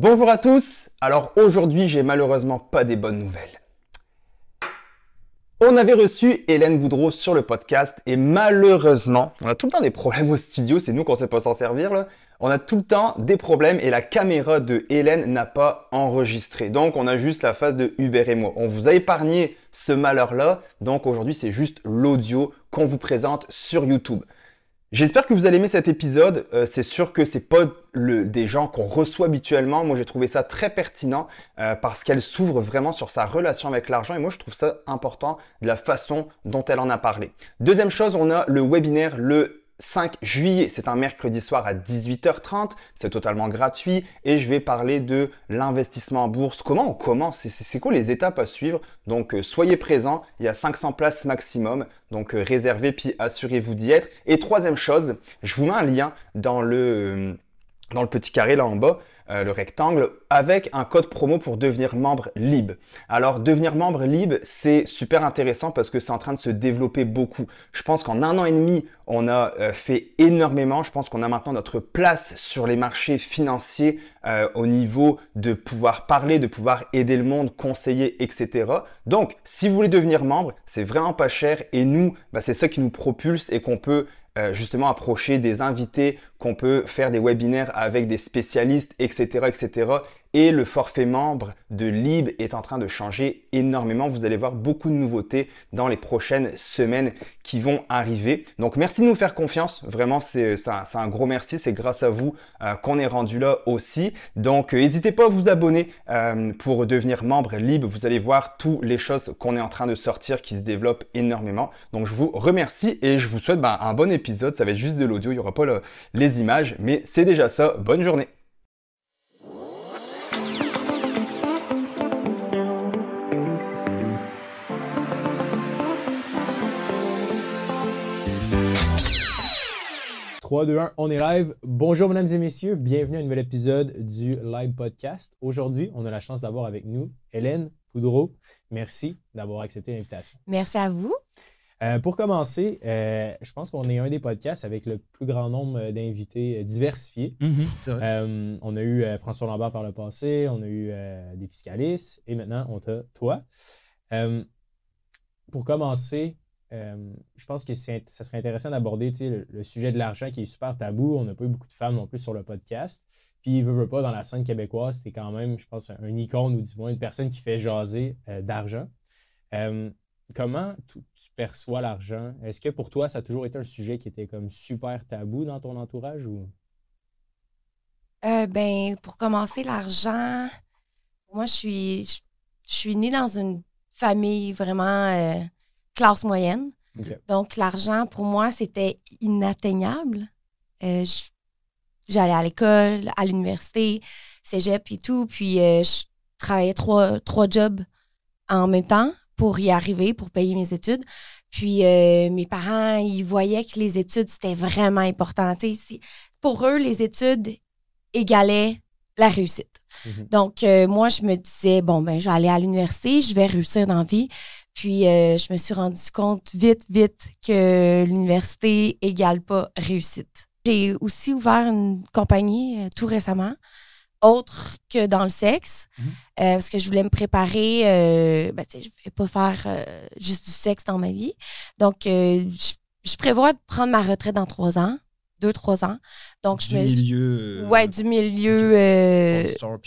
Bonjour à tous. Alors aujourd'hui, j'ai malheureusement pas des bonnes nouvelles. On avait reçu Hélène Boudreau sur le podcast et malheureusement, on a tout le temps des problèmes au studio, c'est nous qu'on sait pas s'en servir là. On a tout le temps des problèmes et la caméra de Hélène n'a pas enregistré. Donc on a juste la phase de Hubert et moi. On vous a épargné ce malheur-là, donc aujourd'hui c'est juste l'audio qu'on vous présente sur YouTube. J'espère que vous allez aimer cet épisode. Euh, c'est sûr que c'est pas le, des gens qu'on reçoit habituellement. Moi, j'ai trouvé ça très pertinent euh, parce qu'elle s'ouvre vraiment sur sa relation avec l'argent et moi, je trouve ça important de la façon dont elle en a parlé. Deuxième chose, on a le webinaire le 5 juillet, c'est un mercredi soir à 18h30, c'est totalement gratuit. Et je vais parler de l'investissement en bourse, comment on commence, c'est quoi les étapes à suivre? Donc euh, soyez présents, il y a 500 places maximum, donc euh, réservez puis assurez-vous d'y être. Et troisième chose, je vous mets un lien dans le, euh, dans le petit carré là en bas. Euh, le rectangle, avec un code promo pour devenir membre LIB. Alors devenir membre LIB, c'est super intéressant parce que c'est en train de se développer beaucoup. Je pense qu'en un an et demi, on a euh, fait énormément. Je pense qu'on a maintenant notre place sur les marchés financiers euh, au niveau de pouvoir parler, de pouvoir aider le monde, conseiller, etc. Donc, si vous voulez devenir membre, c'est vraiment pas cher et nous, bah, c'est ça qui nous propulse et qu'on peut justement approcher des invités, qu'on peut faire des webinaires avec des spécialistes, etc., etc. Et le forfait membre de Lib est en train de changer énormément. Vous allez voir beaucoup de nouveautés dans les prochaines semaines qui vont arriver. Donc merci de nous faire confiance. Vraiment, c'est un, gros merci. C'est grâce à vous euh, qu'on est rendu là aussi. Donc euh, n'hésitez pas à vous abonner euh, pour devenir membre Lib. Vous allez voir toutes les choses qu'on est en train de sortir qui se développent énormément. Donc je vous remercie et je vous souhaite ben, un bon épisode. Ça va être juste de l'audio. Il n'y aura pas les images, mais c'est déjà ça. Bonne journée. 3, 2, 1, on est live. Bonjour, mesdames et messieurs. Bienvenue à un nouvel épisode du Live Podcast. Aujourd'hui, on a la chance d'avoir avec nous Hélène Poudreau. Merci d'avoir accepté l'invitation. Merci à vous. Euh, pour commencer, euh, je pense qu'on est un des podcasts avec le plus grand nombre d'invités diversifiés. Mhm, euh, on a eu François Lambert par le passé, on a eu des fiscalistes et maintenant on a toi. pour commencer, euh, je pense que ça serait intéressant d'aborder le, sujet de l'argent qui est super tabou. On n'a pas eu beaucoup de femmes non plus sur le podcast. Puis, veut, veut pas, dans la scène québécoise, c'était quand même, je pense, un, icône ou du moins une personne qui fait jaser euh, d'argent. Euh, comment tu, perçois l'argent? Est-ce que pour toi, ça a toujours été un sujet qui était comme super tabou dans ton entourage ou? ben, pour commencer, l'argent, moi, je suis, je, suis née dans une famille vraiment classe moyenne. Donc, l'argent, pour moi, c'était inatteignable. Euh, j'allais à l'école, à l'université, cégep et tout. Puis, euh, je travaillais trois, trois jobs en même temps pour y arriver, pour payer mes études. Puis, euh, mes parents, ils voyaient que les études, c'était vraiment important. pour eux, les études égalaient la réussite. Mm-hmm. Donc, moi, je me disais, bon, ben, je vais aller à l'université, je vais réussir dans la vie. Puis, euh, je me suis rendu compte vite, vite que l'université égale pas réussite. J'ai aussi ouvert une compagnie euh, tout récemment, autre que dans le sexe, mhm. euh, parce que je voulais me préparer. Ben, je ne vais pas faire juste du sexe dans ma vie. Donc, je, prévois de prendre ma retraite dans trois ans deux, trois ans. Donc, je du milieu. ouais, du milieu.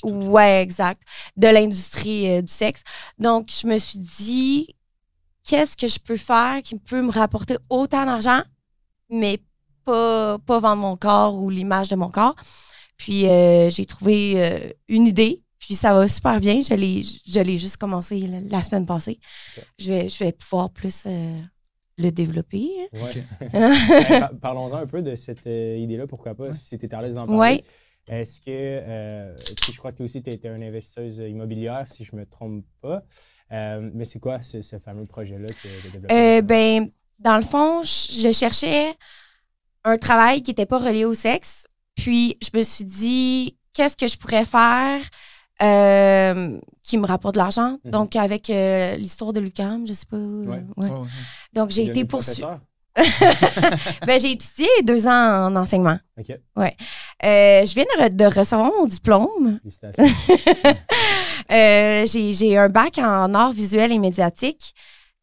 ouais, exact. De l'industrie du sexe. Donc, je me suis dit, qu'est-ce que je peux faire qui peut me rapporter autant d'argent, mais pas, pas vendre mon corps ou l'image de mon corps. Puis euh, j'ai trouvé euh, une idée, puis ça va super bien. Je l'ai juste commencé la, semaine passée. Je, vais, je vais pouvoir plus euh, le développer. Ben, parlons-en un peu de cette idée-là, pourquoi pas, si tu es à l'aise d'en parler. Est-ce que, je crois que tu aussi, tu été une investisseuse immobilière, si je ne me trompe pas. Euh, mais c'est quoi ce, fameux projet-là de développement? Euh, ben, dans le fond, je cherchais un travail qui n'était pas relié au sexe. Puis, je me suis dit, qu'est-ce que je pourrais faire euh, qui me rapporte de l'argent? Mhm. Donc, avec l'histoire de Lucam, je sais pas. Ouais. Donc, j'ai été poursuivie. ben, j'ai étudié deux ans en enseignement. OK. Ouais. Euh, je viens de, re- de recevoir mon diplôme. Félicitations. Euh, j'ai j'ai un bac en art visuel et médiatique.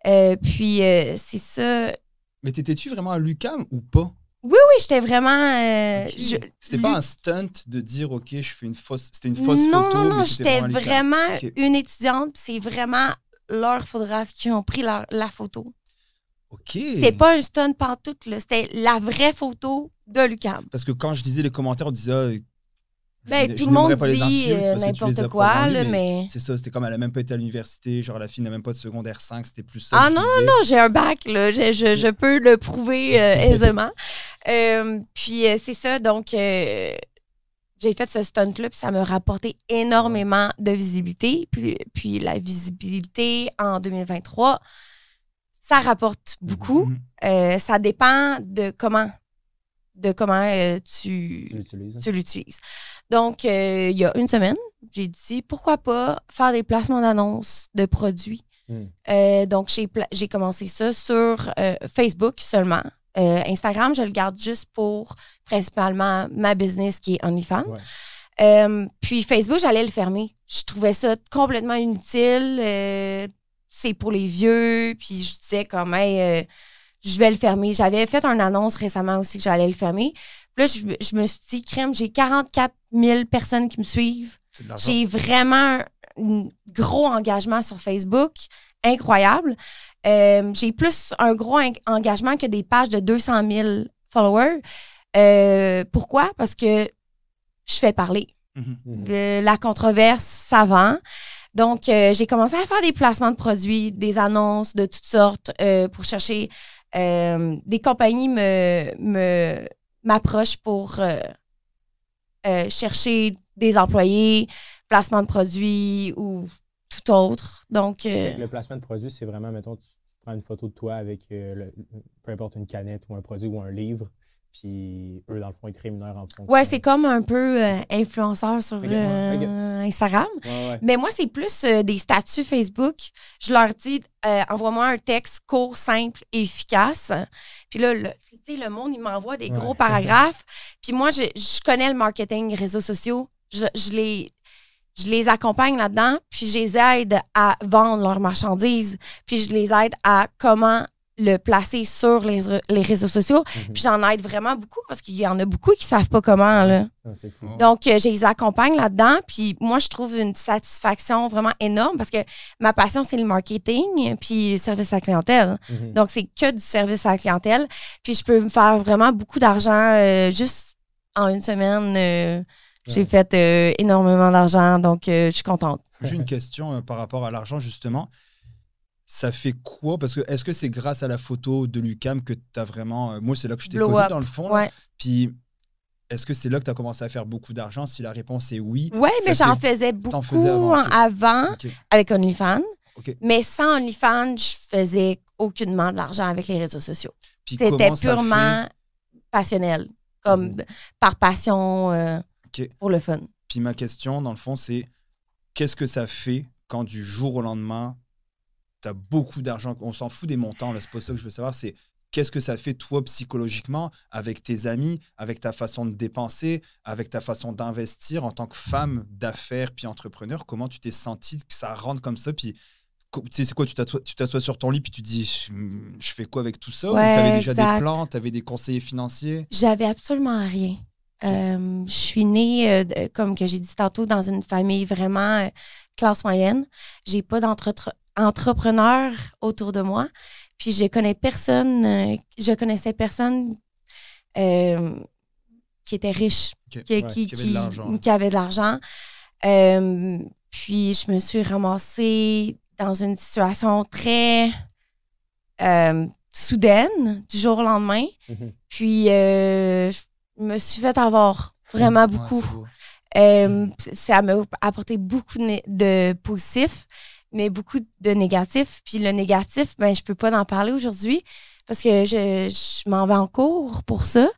Euh, puis, euh, c'est ça. Mais t'étais-tu vraiment à l'UCAM ou pas? Oui, j'étais vraiment. euh, je- C'était pas un stunt de dire, OK, je fais une fausse. C'était une fausse non, photo. non, non, mais j'étais vraiment une étudiante. puis C'est vraiment leurs photographes qui ont pris leur- la photo. OK. C'était pas un stunt pantoute, là. C'était la vraie photo de Lucam. Parce que quand je lisais les commentaires, on disait. ah, Ben, tout je le monde dit euh, n'importe quoi, lui, là, mais mais. C'est ça, c'était comme elle a même pas été à l'université, genre la fille n'a même pas de secondaire 5, c'était plus ça. Ah non, disais. non, j'ai un bac, là. Je, je- peux le prouver euh, aisément. Euh, puis euh, c'est ça, donc j'ai fait ce stunt-là, puis ça m'a rapporté énormément de visibilité. Puis, puis la visibilité en 2023, ça rapporte beaucoup. Mhm. Euh, ça dépend de comment, de comment euh, tu, tu l'utilises. Donc, euh, il y a une semaine, j'ai dit pourquoi pas faire des placements d'annonces de produits. Hmm. Euh, donc, j'ai commencé ça sur Facebook seulement. Instagram, je le garde juste pour principalement ma business qui est OnlyFans. Ouais. Puis Facebook, j'allais le fermer. Je trouvais ça complètement inutile. C'est pour les vieux. Puis je disais comme, hey, euh, je vais le fermer. J'avais fait une annonce récemment aussi que j'allais le fermer. Puis là, je, je me suis dit, crème, j'ai 44 000 personnes qui me suivent. De. J'ai vraiment un gros engagement sur Facebook, incroyable. Euh, j'ai plus un gros en- engagement que des pages de 200 000 followers. Euh, pourquoi? Parce que je fais parler. Mhm. Mhm. De la controverse, ça vend. Donc, euh, j'ai commencé à faire des placements de produits, des annonces de toutes sortes euh, pour chercher. euh, des compagnies me, me, m'approchent pour chercher des employés, placement de produits ou tout autre. Donc, Le placement de produit, c'est vraiment, mettons, tu, prends une photo de toi avec le- peu importe une canette ou un produit ou un livre, puis eux, dans le fond, ils te rémunèrent en fonction. ouais, c'est comme un peu euh, influenceur sur euh, Instagram. Ouais, ouais. Mais moi, c'est plus euh, des statuts Facebook. Je leur dis, envoie-moi un texte court, simple et efficace. Puis là, le, tu sais, le monde, il m'envoie des gros Ouais. paragraphes. Puis moi, je, je connais le marketing, réseaux sociaux. Je, je les, je les accompagne là-dedans. Puis je les aide à vendre leurs marchandises. Puis je les aide à comment le placer sur les, les réseaux sociaux. Mhm. Puis j'en aide vraiment beaucoup parce qu'il y en a beaucoup qui savent pas comment, là. Ah, c'est fou. Donc, euh, je les accompagne là-dedans. Puis moi, je trouve une satisfaction vraiment énorme parce que ma passion, c'est le marketing puis le service à la clientèle. Mhm. Donc, c'est que du service à la clientèle. Puis je peux me faire vraiment beaucoup d'argent euh, juste en une semaine. euh, J'ai fait euh, énormément d'argent. Donc, euh, je suis contente. J'ai une question euh, par rapport à l'argent, justement. Ça fait quoi? Parce que est-ce que c'est grâce à la photo de Lucam que tu as vraiment. euh, moi, c'est là que je t'ai connu, up. dans le fond. Ouais, Puis, est-ce que c'est là que tu as commencé à faire beaucoup d'argent? Si la réponse est oui. ouais mais j'en faisais beaucoup faisais avant, avec OnlyFans. Mais sans OnlyFans, je faisais aucunement de l'argent avec les réseaux sociaux. C'était purement passionnel, comme Mhm. par passion euh, pour le fun. Puis ma question, dans le fond, c'est qu'est-ce que ça fait quand du jour au lendemain, tu as beaucoup d'argent On s'en fout des montants, c'est pas ça que je veux savoir. C'est qu'est-ce que ça fait, toi, psychologiquement, avec tes amis, avec ta façon de dépenser, avec ta façon d'investir en tant que femme d'affaires puis entrepreneur Comment tu t'es senti que ça rentre comme ça Puis. co- Tu sais, c'est quoi, tu t'assois sur ton lit puis tu te dis, Hum, je fais quoi avec tout ça? Ou Ouais, tu avais déjà exact. des plans, tu avais des conseillers financiers? J'avais absolument rien. Euh, je suis née, euh, comme que j'ai dit tantôt, dans une famille vraiment euh, classe moyenne. J'ai pas d'entrepreneur autour de moi. Puis je connais personne, euh, je connaissais personne euh, qui était riche, qui, Ouais, qui, qui avait de l'argent. qui avait de l'argent. Euh, puis je me suis ramassée dans une situation très euh, soudaine, du jour au lendemain. Mhm. Puis, euh, je me suis fait avoir vraiment beaucoup. ça m'a apporté beaucoup de, de positifs, mais beaucoup de négatifs. Puis le négatif, ben, je peux pas en parler aujourd'hui parce que je, je m'en vais en cours pour ça.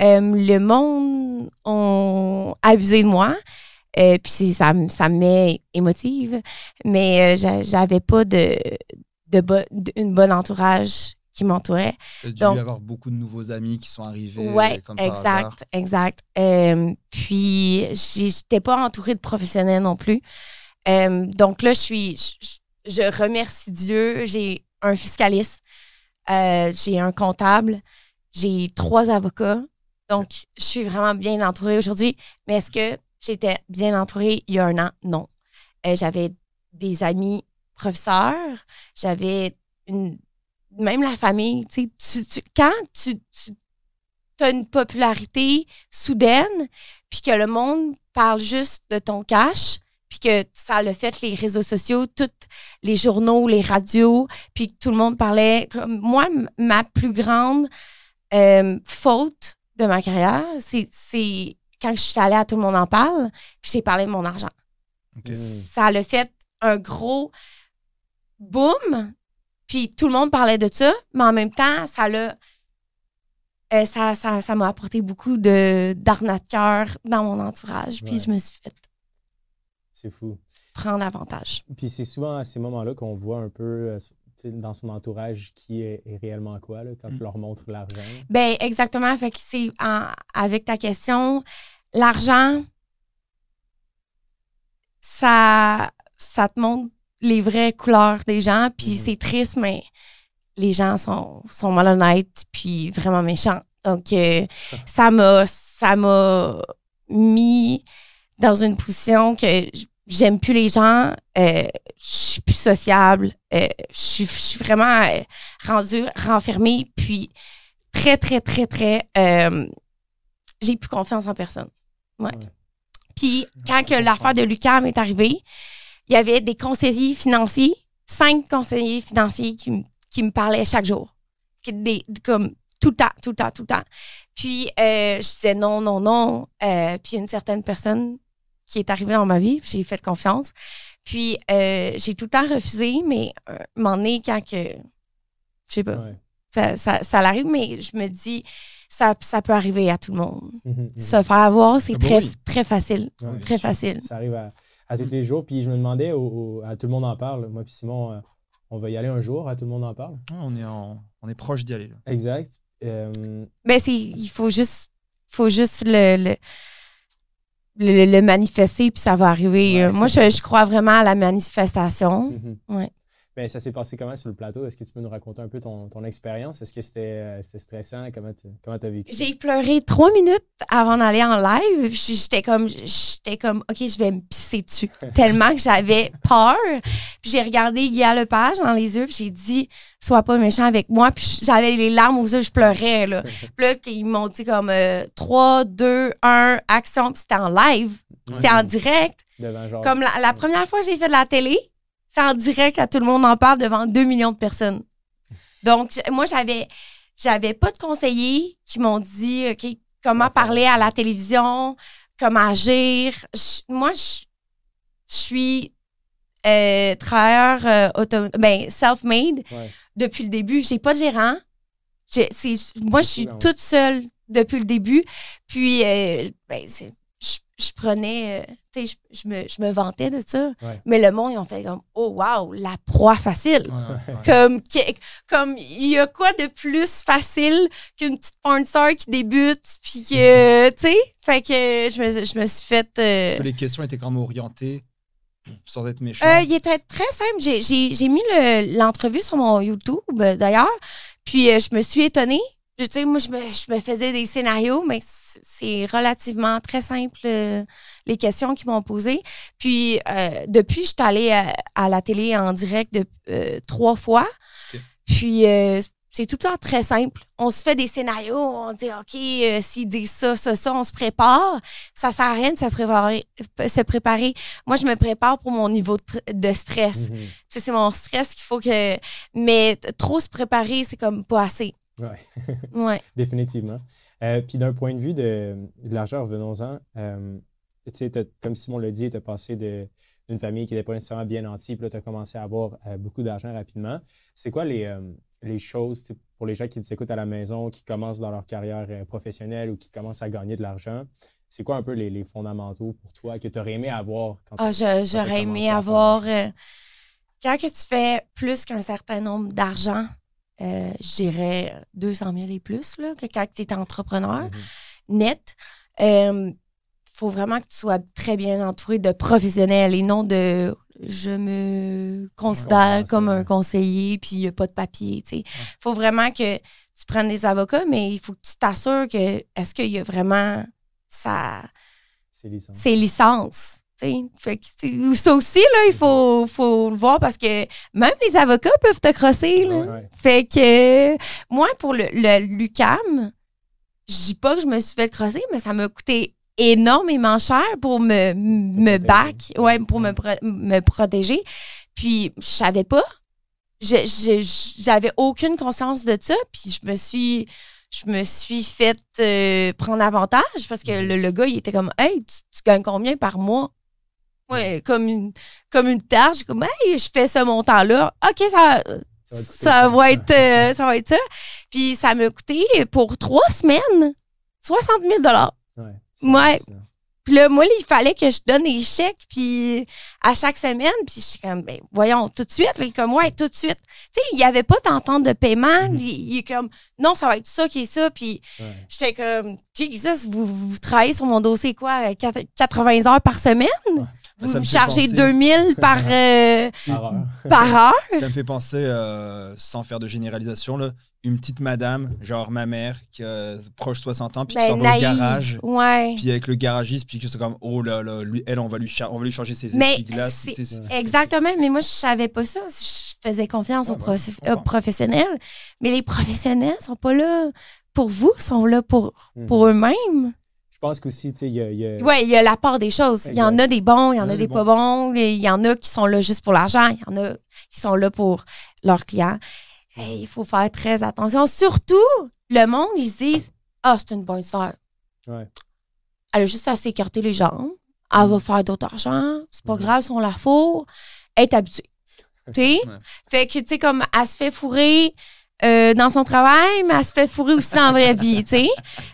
Euh, le monde ont abusé de moi. Euh, puis ça, me- ça me met émotive. Mais euh, j'a- j'avais pas de, de, bo- de- une bonne entourage qui m'entouraient. Tu as dû avoir beaucoup de nouveaux amis qui sont arrivés. Oui, exact, exact. Euh, puis, j'étais pas entourée de professionnels non plus. Euh, donc là, je suis, je, je remercie Dieu. J'ai un fiscaliste, euh, j'ai un comptable, j'ai trois avocats. Donc, je suis vraiment bien entourée aujourd'hui. Mais est-ce que j'étais bien entourée il y a un an? Non. J'avais des amis professeurs, j'avais une même la famille, tu, tu, quand tu, as une popularité soudaine, puis que le monde parle juste de ton cash, puis que ça le fait les réseaux sociaux, tous les journaux, les radios, puis tout le monde parlait. Moi, ma plus grande euh, faute de ma carrière, c'est quand je suis allée à Tout le monde en parle, puis j'ai parlé de mon argent. Ça le fait un gros boom puis tout le monde parlait de ça, mais en même temps, ça l'a. Euh, ça, ça, m'a apporté beaucoup de d'arnaqueurs dans mon entourage. Puis je me suis fait. C'est fou. Prendre avantage. Puis c'est souvent à ces moments-là qu'on voit un peu euh, dans son entourage qui est, réellement quoi, là, quand tu mm. leur montres l'argent. Ben exactement. Fait que c'est avec ta question, l'argent, ça, ça te montre les vraies couleurs des gens. Puis mhm. c'est triste, mais les gens sont, sont malhonnêtes puis vraiment méchants. Donc, euh, ça m'a ça m'a mis dans une position que j'aime plus les gens, euh, je suis plus sociable, euh, je suis vraiment rendue renfermée, puis très, très, très, très, j'ai plus confiance en personne. Ouais. Puis quand que l'affaire de Lucam est arrivée, il y avait des conseillers financiers, cinq conseillers financiers qui, qui me parlaient chaque jour. Des, comme tout le temps, tout le temps, tout le temps. Puis euh, je disais non, non, non. Euh, puis une certaine personne qui est arrivée dans ma vie, j'ai fait confiance. Puis euh, j'ai tout le temps refusé, mais un moment donné, quand que. Je sais pas. Ça, ça, ça arrive, mais je me dis, ça, ça peut arriver à tout le monde. Mhm, mhm. Se faire avoir, c'est très, très facile. très facile. Ça arrive à à tous les jours. Puis je me demandais, à tout le monde en parle. Moi, puis Simon, euh, on va y aller un jour, à tout le monde en parle? on, est on est proche d'y aller. Exact. Euh... Ben, il faut juste, faut juste le, le, manifester, puis ça va arriver. Moi, je, je, crois vraiment à la manifestation. Mhm. ouais. Ben, ça s'est passé comment sur le plateau? Est-ce que tu peux nous raconter un peu ton, ton expérience? Est-ce que c'était euh, stressant? Comment tu as vécu J'ai pleuré trois minutes avant d'aller en live. J'étais comme, j'étais comme, OK, je vais me pisser dessus. Tellement que j'avais peur. Puis j'ai regardé Guy Lepage dans les yeux, puis j'ai dit, sois pas méchant avec moi. Puis j'avais les larmes aux yeux, je pleurais. Là. puis là, ils m'ont dit comme 3, 2, 1, action. Puis c'était en live. C'est en direct. Comme la, la première fois que j'ai fait de la télé, en direct à tout le monde en parle devant 2 millions de personnes. Donc, moi, j'avais, j'avais pas de conseillers qui m'ont dit, OK, comment parler à la télévision, comment agir. moi, je, suis euh, travailleur euh, ben, self-made depuis le début. J'ai pas de gérant. moi, je suis toute seule depuis le début. Puis, euh, ben, c'est je prenais, euh, tu sais, je, me, je, me, vantais de ça. Mais le monde, ils ont fait comme, oh wow, la proie facile. comme, comme, il y a quoi de plus facile qu'une petite porn star qui débute, puis que, tu sais, fait que je me, je me suis fait. Euh, que les questions étaient quand même orientées sans être méchant? Euh, il était très simple. J'ai mis l'entrevue sur mon YouTube, d'ailleurs, puis je me suis étonnée je, sais, moi, je me, je me, faisais des scénarios, mais c'est relativement très simple, euh, les questions qu'ils m'ont posées. Puis, euh, depuis, je suis allée à, la télé en direct de, euh, trois fois. Puis, c'est tout le temps très simple. On se fait des scénarios, on dit, OK, s'ils disent ça, ça, ça, on se prépare. Ça sert à rien de se préparer. Se préparer. Moi, je me prépare pour mon niveau de, stress. Mm-hmm. C'est mon stress qu'il faut que... Mais trop se préparer, c'est comme pas assez. Oui. ouais. Définitivement. Euh, puis d'un point de vue de, l'argent, revenons-en. Euh, comme Simon l'a dit, tu as passé d'une famille qui n'était pas nécessairement bien nantie, puis là, tu as commencé à avoir euh, beaucoup d'argent rapidement. C'est quoi les, les choses pour les gens qui nous écoutent à la maison, qui commencent dans leur carrière professionnelle ou qui commencent à gagner de l'argent? C'est quoi un peu les, fondamentaux pour toi que tu aurais aimé avoir quand ah, J'aurais aimé avoir. quand que tu fais plus qu'un certain nombre d'argent, euh, je dirais 200 000 et plus là, que quand tu es entrepreneur Mhm. net. Il faut vraiment que tu sois très bien entouré de professionnels et non de je me considère ça, comme un conseiller puis il n'y a pas de papier. Il faut vraiment que tu prennes des avocats, mais il faut que tu t'assures que est-ce qu'il y a vraiment sa, C'est licence. ses licences. Fait que, ça aussi, là, il faut, faut le voir parce que même les avocats peuvent te crosser. Là. Ouais. Fait que euh, moi, pour le, le l'UCAM, je dis pas que je me suis fait crosser, mais ça m'a coûté énormément cher pour me, me back, ouais, pour me, pro- me protéger. Puis je savais pas. J'avais aucune conscience de ça. Puis je me suis je me suis fait euh, prendre avantage parce que le, le gars, il était comme Hey, tu, tu gagnes combien par mois? Ouais, comme une, comme une tâche. Comme Hey, je fais ce montant-là. OK, ça, Ça va ça être, euh, ça va être ça. Puis ça m'a coûté pour trois semaines 60 000 Ouais. Ouais. Puis là, moi, il fallait que je donne des chèques puis à chaque semaine. Puis j'étais comme, ben, voyons, tout de suite. Là, comme, ouais, tout de suite. Tu sais, il n'y avait pas d'entente de paiement. Mhm. il, il est comme, non, ça va être ça qui est ça. Puis Ouais. j'étais comme, Jesus, vous, vous travaillez sur mon dossier quoi, quatre- 80 heures par semaine? Vous me chargez penser- 2000 par, euh, Par heure. par heure? Ça me fait penser, euh, sans faire de généralisation, là, une petite madame, genre ma mère, qui a proche 60 ans, puis qui Ben, s'en va au garage. Ouais. Puis avec le garagiste, puis que c'est comme, oh là là, lui, elle, on va lui, on va lui changer ses essuie-glaces. Exactement, mais moi, je savais pas ça. Je faisais confiance aux prof- je comprends. aux professionnels. Mais les professionnels sont pas là pour vous, sont là pour, Mhm. pour eux-mêmes. Pense qu'aussi, tu sais, il y a. il y a- Oui, il y a la part des choses. Il y en a des bons, il y en a a des des pas bons. Il y en a qui sont là juste pour l'argent. Il y en a qui sont là pour leurs clients. Hey, il faut faire très attention. Surtout, le monde, ils se disent Ah, c'est une bonne sœur. Ouais. Elle a juste à s'écarter les jambes. Elle va faire d'autres argent. C'est pas Mhm. grave si on la fourre. Elle est habituée. tu sais? Ouais. Fait que, tu sais, comme elle se fait fourrer euh, dans son travail, mais elle se fait fourrer aussi dans la vraie vie, tu sais?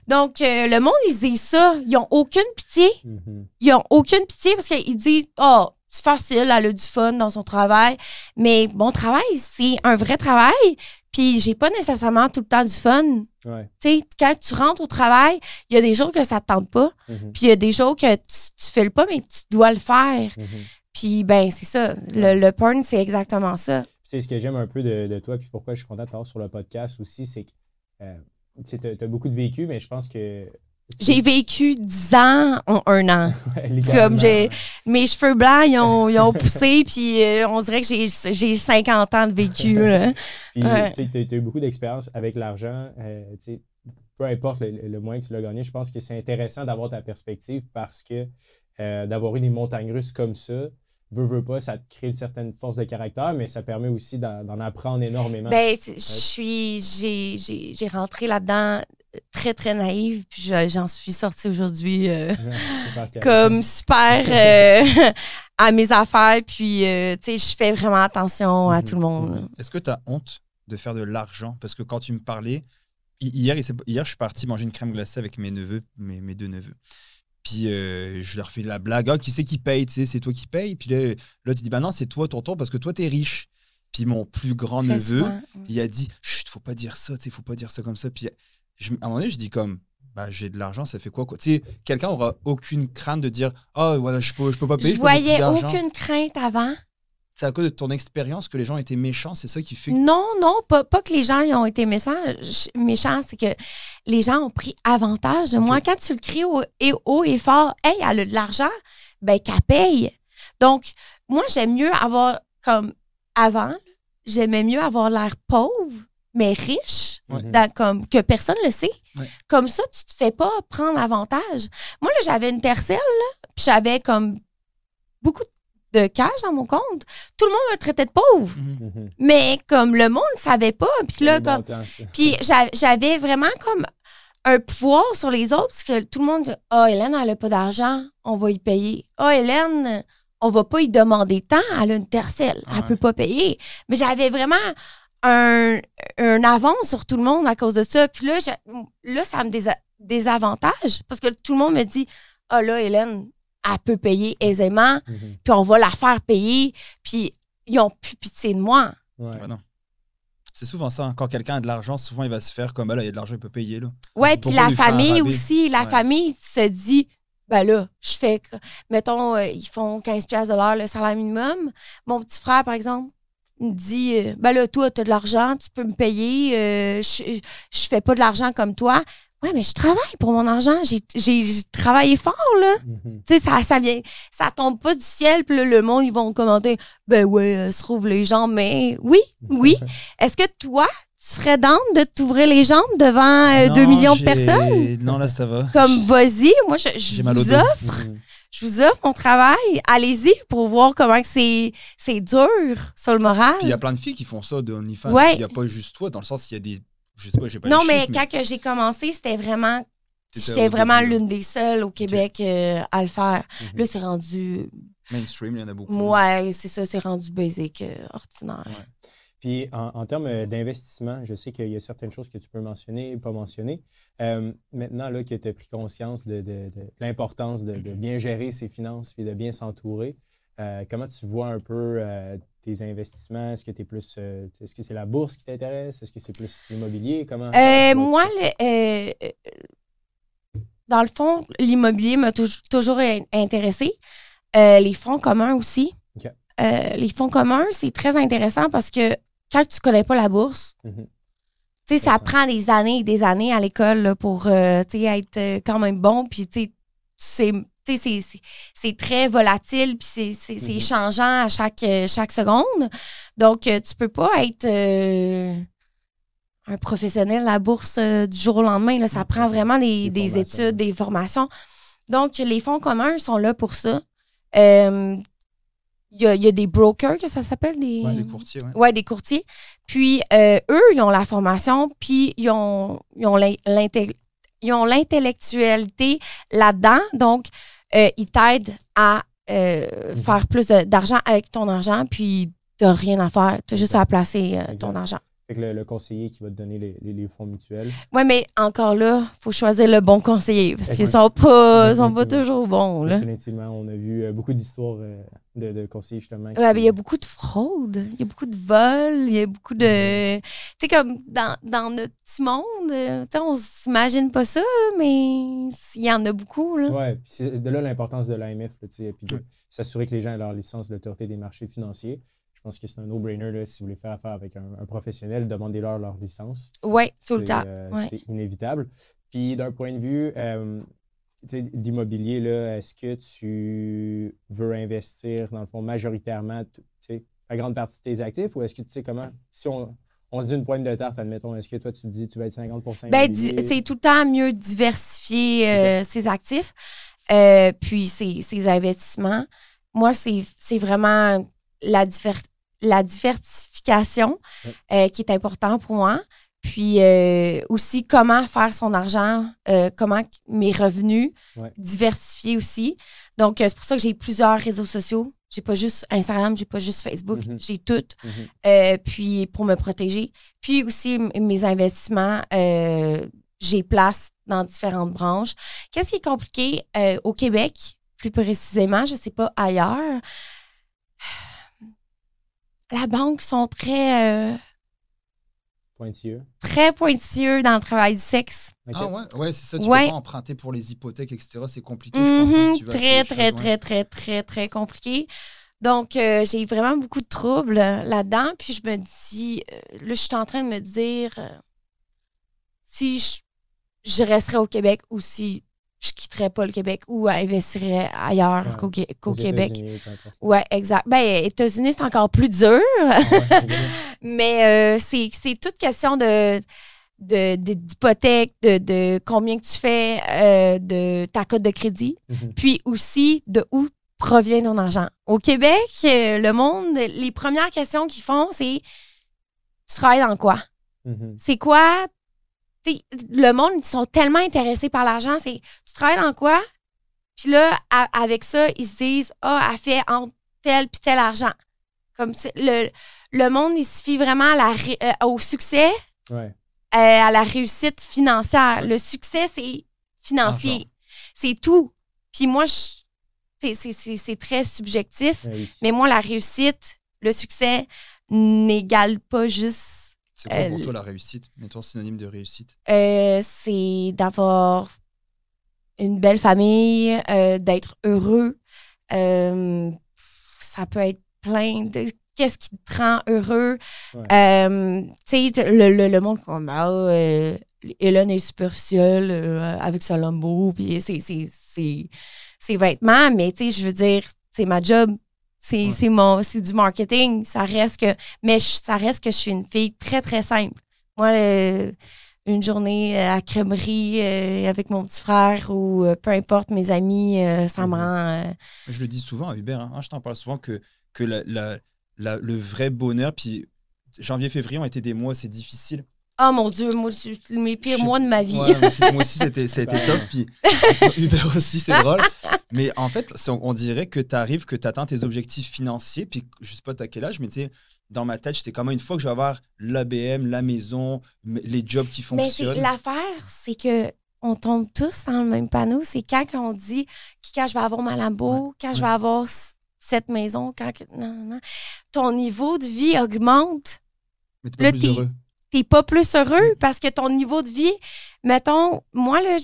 Donc, euh, le monde, ils disent ça. Ils ont aucune pitié. Mhm. Ils ont aucune pitié parce qu'ils disent Oh, c'est facile, elle a du fun dans son travail. Mais mon travail, c'est un vrai travail. Puis j'ai pas nécessairement tout le temps du fun. Ouais. Tu sais, quand tu rentres au travail, il y a des jours que ça te tente pas. Mhm. Puis il y a des jours que tu, tu fais le pas, mais tu dois le faire. Mhm. Puis ben, c'est ça. Le, le porn, c'est exactement ça. C'est ce que j'aime un peu de, de toi, puis pourquoi je suis content de t'avoir sur le podcast aussi, c'est que euh, tu as, beaucoup de vécu, mais je pense que. J'ai vécu 10 ans en un an. Comme j'ai mes cheveux blancs, ils ont, ils ont poussé, puis euh, on dirait que j'ai j'ai 50 ans de vécu. Puis, Ouais. tu as eu beaucoup d'expérience avec l'argent. euh, peu importe le, le moyen que tu l'as gagné, je pense que c'est intéressant d'avoir ta perspective parce que euh, d'avoir eu des montagnes russes comme ça, veut, veut pas, ça te crée une certaine force de caractère, mais ça permet aussi d'en apprendre énormément. Ben, je suis, j'ai- j'ai j'ai rentré là-dedans euh, très, très naïve, puis je- j'en suis sortie aujourd'hui euh, comme super euh, à mes affaires, puis euh, tu sais, je fais vraiment attention à Mhm. tout le monde. Est-ce que tu as honte de faire de l'argent? Parce que quand tu me parlais, hi- hier, hier, je suis parti manger une crème glacée avec mes neveux, mes, mes deux neveux. Puis euh, je leur fais la blague, ah, qui c'est qui paye Tu sais, c'est toi qui paye. Puis là, là, tu dis, bah non, c'est toi, tonton, parce que toi, t'es riche. Puis mon plus grand neveu, il a dit, chut, faut pas dire ça, tu sais, faut pas dire ça comme ça. Puis je, à un moment donné, je dis comme, bah j'ai de l'argent, ça fait quoi, quoi? Tu sais, quelqu'un aura aucune crainte de dire, ah, voilà, je peux, je peux pas payer. Je voyais aucune crainte avant. C'est à cause de ton expérience que les gens étaient méchants, c'est ça qui fait que Non, non, pas, pas que les gens ils ont été méchants. Méchants, c'est que les gens ont pris avantage de moi. Quand tu le cries haut et, haut et fort, hey, elle a de l'argent, ben qu'elle paye. Donc, moi, j'aime mieux avoir comme avant, j'aimais mieux avoir l'air pauvre, mais riche, Ouais. dans- comme que personne le sait. Ouais. Comme ça, tu te fais pas prendre avantage. Moi, là, j'avais une tercelle, là, puis j'avais comme beaucoup de cash dans mon compte. Tout le monde me traitait de pauvre. Mhm. Mais comme le monde ne savait pas, puis là, comme. bon. Puis j'avais vraiment comme un pouvoir sur les autres, parce que tout le monde dit Ah, Hélène, elle n'a pas d'argent, on va y payer. Ah, Hélène, on va pas y demander tant, elle a une tercelle, elle Ouais. peut pas payer. Mais j'avais vraiment un, un avance sur tout le monde à cause de ça. Puis là, je- là ça me désa- désavantage, parce que tout le monde me dit Ah, là, Hélène, elle peut payer aisément, Mhm. puis on va la faire payer, puis ils ont plus pitié de moi. Ouais. Ouais, non. C'est souvent ça. hein. Quand quelqu'un a de l'argent, souvent il va se faire comme ah là, il y a de l'argent, il peut payer. Là. Ouais, puis la famille aussi. La Ouais. famille se dit, ben là, je fais, mettons, euh, ils font 15 pièces de l'heure le salaire minimum. Mon petit frère, par exemple, il me dit, euh, ben là, toi, tu as de l'argent, tu peux me payer, euh, je, je fais pas de l'argent comme toi. Ouais, mais je travaille pour mon argent. J'ai- travaillé fort, là. Mhm. Tu sais, ça, ça vient, ça tombe pas du ciel, puis là, le monde, ils vont commenter, ben ouais, euh, se rouvre les jambes, mais oui, oui. Est-ce que toi, tu serais down de t'ouvrir les jambes devant 2 Non, millions de personnes? Non, là, ça va. Comme, vas-y, moi, je, je vous offre, Mhm. Je vous offre mon travail. Allez-y pour voir comment c'est, c'est dur sur le moral. Puis il y a plein de filles qui font ça de OnlyFans. Ouais. Il n'y a pas juste toi, dans le sens qu'il y a des. Je sais pas, j'ai pas non, les mais chiffres, quand j'ai commencé, c'était vraiment, j'étais vraiment l'une des seules au Québec euh, à le faire. Mhm. Là, c'est rendu, Mainstream, il y en a beaucoup. ouais, c'est ça, c'est rendu basic, euh, ordinaire. Puis en, en termes euh, d'investissement, je sais qu'il y a certaines choses que tu peux mentionner et pas mentionner. Euh, maintenant là, que tu as pris conscience de, de- de l'importance de, de bien gérer ses finances et de bien s'entourer, euh, comment tu vois un peu euh, tes investissements? Est-ce que tu es plus. euh, est-ce que c'est la bourse qui t'intéresse? Est-ce que c'est plus l'immobilier? Comment? moi, le- dans le fond, l'immobilier m'a tou- toujours in- intéressé. Les fonds communs aussi. Les fonds communs, c'est très intéressant parce que quand tu connais pas la bourse, Mhm. tu sais, ça prend des années et des années à l'école pour euh, tu sais, être euh, quand même bon. Puis, tu sais, c'est- très volatile, puis c'est- Mhm. changeant à chaque, euh, chaque seconde. Donc, euh, tu peux pas être euh, un professionnel à la bourse euh, du jour au lendemain. Là. Ça prend vraiment Des des, études, des formations. Donc, les fonds communs sont là pour ça. Euh, Il y, a, il y a des brokers, que ça s'appelle? Des... Ouais, les courtiers, ouais. Ouais, des courtiers. Puis euh, eux, ils ont la formation, puis ils ont, ils ont l'intellectualité là-dedans. Donc, euh, ils t'aident à euh, Mhm. faire plus d'argent avec ton argent, puis t'as rien à faire. T'as juste à placer ton argent. Fait que le, le conseiller qui va te donner les, les- les fonds mutuels. Ouais, mais encore là, faut choisir le bon conseiller, parce qu'ils Ouais. sont pas, sont pas toujours bons, là. Définitivement, on a vu euh, beaucoup d'histoires euh, de, de conseillers justement. Qui- mais il y a beaucoup de fraude, il y a beaucoup de vols, il y a beaucoup de. Tu sais, comme dans, dans notre petit monde, euh, on s'imagine pas ça, mais il y en a beaucoup. Ouais, puis c'est de là l'importance de l'AMF, là, tu sais, puis de s'assurer que les gens aient leur licence de l'autorité des marchés financiers. Je pense que c'est un no-brainer si vous voulez faire affaire avec un, un professionnel, demandez-leur leur licence. Ouais, tout le temps. euh, ouais. C'est inévitable. Puis d'un point de vue euh, d'immobilier, est-ce que tu veux investir, dans le fond, majoritairement la grande partie de tes actifs ou est-ce que tu sais comment, si on, on se dit une pointe de tarte, admettons, est-ce que toi tu te dis tu vas être 50 Ben, c'est tout le temps mieux diversifier euh, ses actifs, euh, puis ses, ses investissements. Moi, c'est vraiment la, diver- la diversification euh, qui est important pour moi. Puis euh, aussi, comment faire son argent, euh, comment mes revenus, Ouais. diversifier aussi. Donc, c'est pour ça que j'ai plusieurs réseaux sociaux. J'ai pas juste Instagram, j'ai pas juste Facebook, Mhm. j'ai tout. Mhm. Euh, puis pour me protéger. Puis aussi, mes investissements, j'ai place dans différentes branches. Qu'est-ce qui est compliqué au Québec, plus précisément, je sais pas ailleurs? La banque sont très, euh, Pointilleux. très pointilleux dans le travail du sexe. Ok. Ah ouais, ouais c'est ça. Tu Ouais. peux pas emprunter pour les hypothèques, etc. C'est compliqué, je pense. hein, Mhm, si tu veux très, très, choses, très, très, très, très compliqué. Donc, euh, j'ai vraiment beaucoup de troubles euh, là-dedans. Puis je me dis, euh, là, je suis en train de me dire euh, si je, je resterais au Québec ou si je quitterais pas le Québec ou investirais ailleurs Ouais, qu'au Québec. États-Unis. Ouais, exact. Ben, États-Unis, c'est encore plus dur. Ah ouais. Mais euh, c'est toute question de de- de- d'hypothèque, de, de combien que tu fais euh, de ta cote de crédit, Mhm. puis aussi de où provient ton argent. Au Québec, euh, le monde, les premières questions qu'ils font, c'est tu travailles dans quoi? Mhm. C'est quoi? Le monde, ils sont tellement intéressés par l'argent, c'est tu travailles dans quoi? Puis là, avec ça, ils se disent Ah, elle fait entre tel puis tel argent. Comme le, le monde, il se fie vraiment à la euh, au succès, Ouais. euh, à la réussite financière. Le succès, c'est financier. C'est tout. Puis moi, c'est- très subjectif, oui. mais moi, la réussite, le succès n'égale pas juste C'est quoi pour toi la réussite? Mettons synonyme de réussite. Euh, c'est d'avoir une belle famille, euh, d'être heureux. Euh, ça peut être plein de. Qu'est-ce qui te rend heureux? Euh, tu sais, le, le, le, monde ah, euh, Hélène est superficielle euh, avec sa lambeau, puis ses, ses, ses, ses, vêtements, mais tu sais, je veux dire, c'est ma job. C'est ouais. mon c'est du marketing. Ça reste que. Mais je, ça reste que je suis une fille très, très simple. Moi, le, une journée à crèmerie euh, avec mon petit frère ou euh, peu importe mes amis, euh, ça me rend. Je le dis souvent à Hubert, hein, je t'en parle souvent que, que la, la, la, le vrai bonheur, puis janvier-février ont été des mois, c'est difficile. Oh mon Dieu, moi, c'est mes pires mois de ma vie. Ouais, moi aussi, c'était, ça a été top. Puis Hubert aussi, c'est drôle. Mais en fait, on dirait que tu arrives, que tu atteins tes objectifs financiers. Puis je sais pas à quel âge, mais tu sais, dans ma tête, j'étais comme une fois que je vais avoir l'ABM, la maison, les jobs qui fonctionnent. Mais l'affaire, c'est que on tombe tous dans le même panneau. C'est quand on dit quand je vais avoir ma ouais. quand ouais. je vais avoir cette maison, quand non, non, non. ton niveau de vie augmente. Mais t'es pas là, plus heureux. T'es pas plus heureux parce que ton niveau de vie, mettons, moi, là,